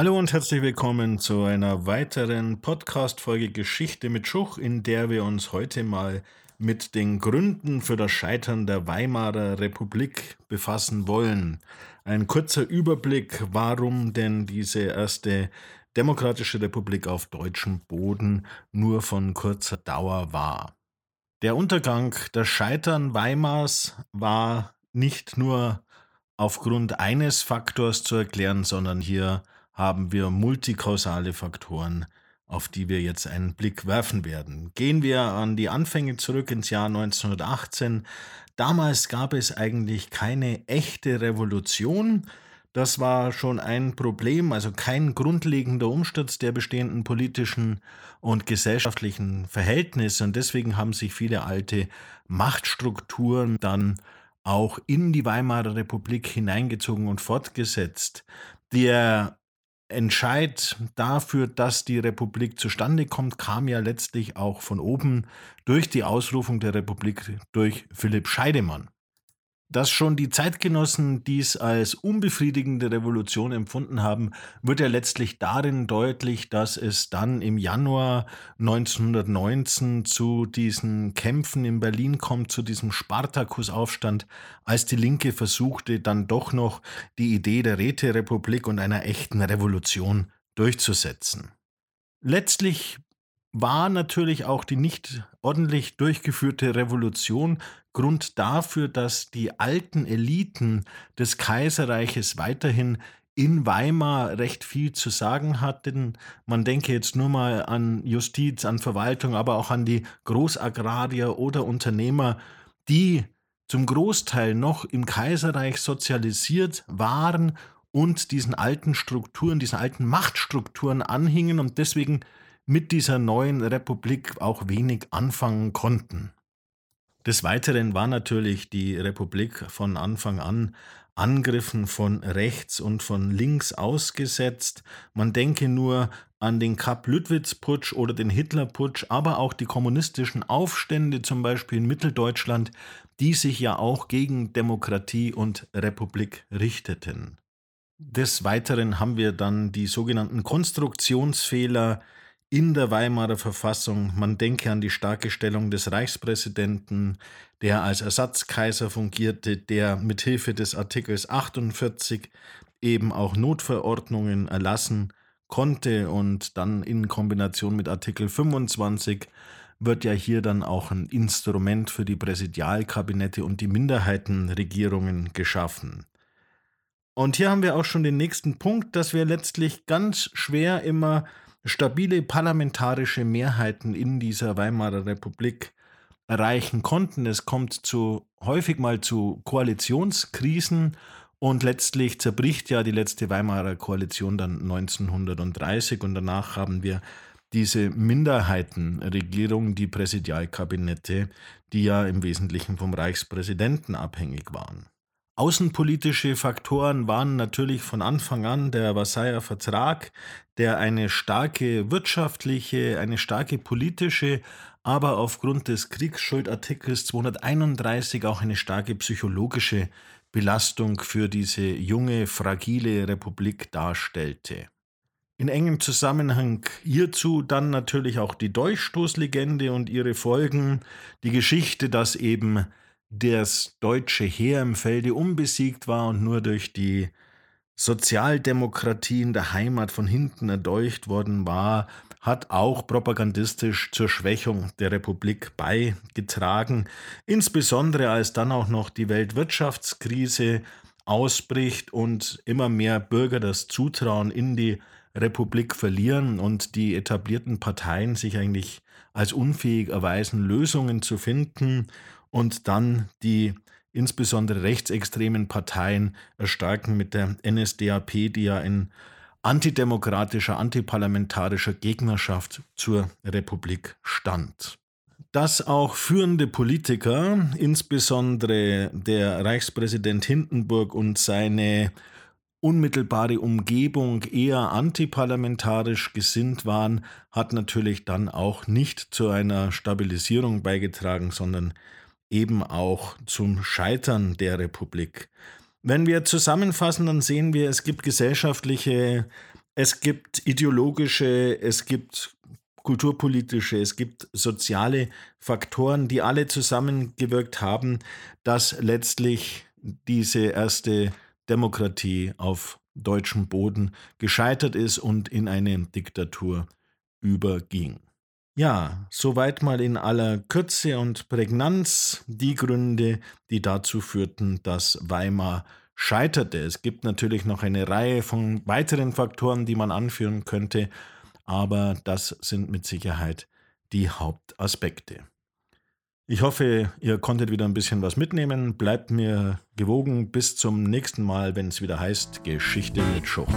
Hallo und herzlich willkommen zu einer weiteren Podcast-Folge Geschichte mit Schuch, in der wir uns heute mal mit den Gründen für das Scheitern der Weimarer Republik befassen wollen. Ein kurzer Überblick, warum denn diese erste demokratische Republik auf deutschem Boden nur von kurzer Dauer war. Der Untergang, das Scheitern Weimars war nicht nur aufgrund eines Faktors zu erklären, sondern hier haben wir multikausale Faktoren, auf die wir jetzt einen Blick werfen werden. Gehen wir an die Anfänge zurück ins Jahr 1918. Damals gab es eigentlich keine echte Revolution. Das war schon ein Problem, also kein grundlegender Umsturz der bestehenden politischen und gesellschaftlichen Verhältnisse. Und deswegen haben sich viele alte Machtstrukturen dann auch in die Weimarer Republik hineingezogen und fortgesetzt. Der Entscheid dafür, dass die Republik zustande kommt, kam ja letztlich auch von oben durch die Ausrufung der Republik durch Philipp Scheidemann. Dass schon die Zeitgenossen dies als unbefriedigende Revolution empfunden haben, wird ja letztlich darin deutlich, dass es dann im Januar 1919 zu diesen Kämpfen in Berlin kommt, zu diesem Spartakusaufstand, als die Linke versuchte, dann doch noch die Idee der Räterepublik und einer echten Revolution durchzusetzen. Letztlich war natürlich auch die nicht ordentlich durchgeführte Revolution Grund dafür, dass die alten Eliten des Kaiserreiches weiterhin in Weimar recht viel zu sagen hatten. Man denke jetzt nur mal an Justiz, an Verwaltung, aber auch an die Großagrarier oder Unternehmer, die zum Großteil noch im Kaiserreich sozialisiert waren und diesen alten Strukturen, diesen alten Machtstrukturen anhingen und deswegen mit dieser neuen Republik auch wenig anfangen konnten. Des Weiteren war natürlich die Republik von Anfang an Angriffen von rechts und von links ausgesetzt. Man denke nur an den Kapp-Lüttwitz-Putsch oder den Hitler-Putsch, aber auch die kommunistischen Aufstände, zum Beispiel in Mitteldeutschland, die sich ja auch gegen Demokratie und Republik richteten. Des Weiteren haben wir dann die sogenannten Konstruktionsfehler, in der Weimarer Verfassung. Man denke an die starke Stellung des Reichspräsidenten, der als Ersatzkaiser fungierte, der mithilfe des Artikels 48 eben auch Notverordnungen erlassen konnte und dann in Kombination mit Artikel 25 wird ja hier dann auch ein Instrument für die Präsidialkabinette und die Minderheitenregierungen geschaffen. Und hier haben wir auch schon den nächsten Punkt, dass wir letztlich ganz schwer immer stabile parlamentarische Mehrheiten in dieser Weimarer Republik erreichen konnten. Es kommt zu häufig mal zu Koalitionskrisen und letztlich zerbricht ja die letzte Weimarer Koalition dann 1930 und danach haben wir diese Minderheitenregierung, die Präsidialkabinette, die ja im Wesentlichen vom Reichspräsidenten abhängig waren. Außenpolitische Faktoren waren natürlich von Anfang an der Versailler Vertrag, der eine starke wirtschaftliche, eine starke politische, aber aufgrund des Kriegsschuldartikels 231 auch eine starke psychologische Belastung für diese junge, fragile Republik darstellte. In engem Zusammenhang hierzu dann natürlich auch die Dolchstoßlegende und ihre Folgen, die Geschichte, dass eben das deutsche Heer im Felde unbesiegt war und nur durch die Sozialdemokratie in der Heimat von hinten erdolcht worden war, hat auch propagandistisch zur Schwächung der Republik beigetragen, insbesondere als dann auch noch die Weltwirtschaftskrise ausbricht und immer mehr Bürger das Zutrauen in die Republik verlieren und die etablierten Parteien sich eigentlich als unfähig erweisen, Lösungen zu finden und dann die insbesondere rechtsextremen Parteien erstarken mit der NSDAP, die ja in antidemokratischer, antiparlamentarischer Gegnerschaft zur Republik stand. Dass auch führende Politiker, insbesondere der Reichspräsident Hindenburg und seine unmittelbare Umgebung eher antiparlamentarisch gesinnt waren, hat natürlich dann auch nicht zu einer Stabilisierung beigetragen, sondern eben auch zum Scheitern der Republik. Wenn wir zusammenfassen, dann sehen wir, es gibt gesellschaftliche Es gibt ideologische, es gibt kulturpolitische, es gibt soziale Faktoren, die alle zusammengewirkt haben, dass letztlich diese erste Demokratie auf deutschem Boden gescheitert ist und in eine Diktatur überging. Ja, soweit mal in aller Kürze und Prägnanz die Gründe, die dazu führten, dass Weimar scheiterte. Es gibt natürlich noch eine Reihe von weiteren Faktoren, die man anführen könnte, aber das sind mit Sicherheit die Hauptaspekte. Ich hoffe, ihr konntet wieder ein bisschen was mitnehmen. Bleibt mir gewogen bis zum nächsten Mal, wenn es wieder heißt Geschichte mit Schuch.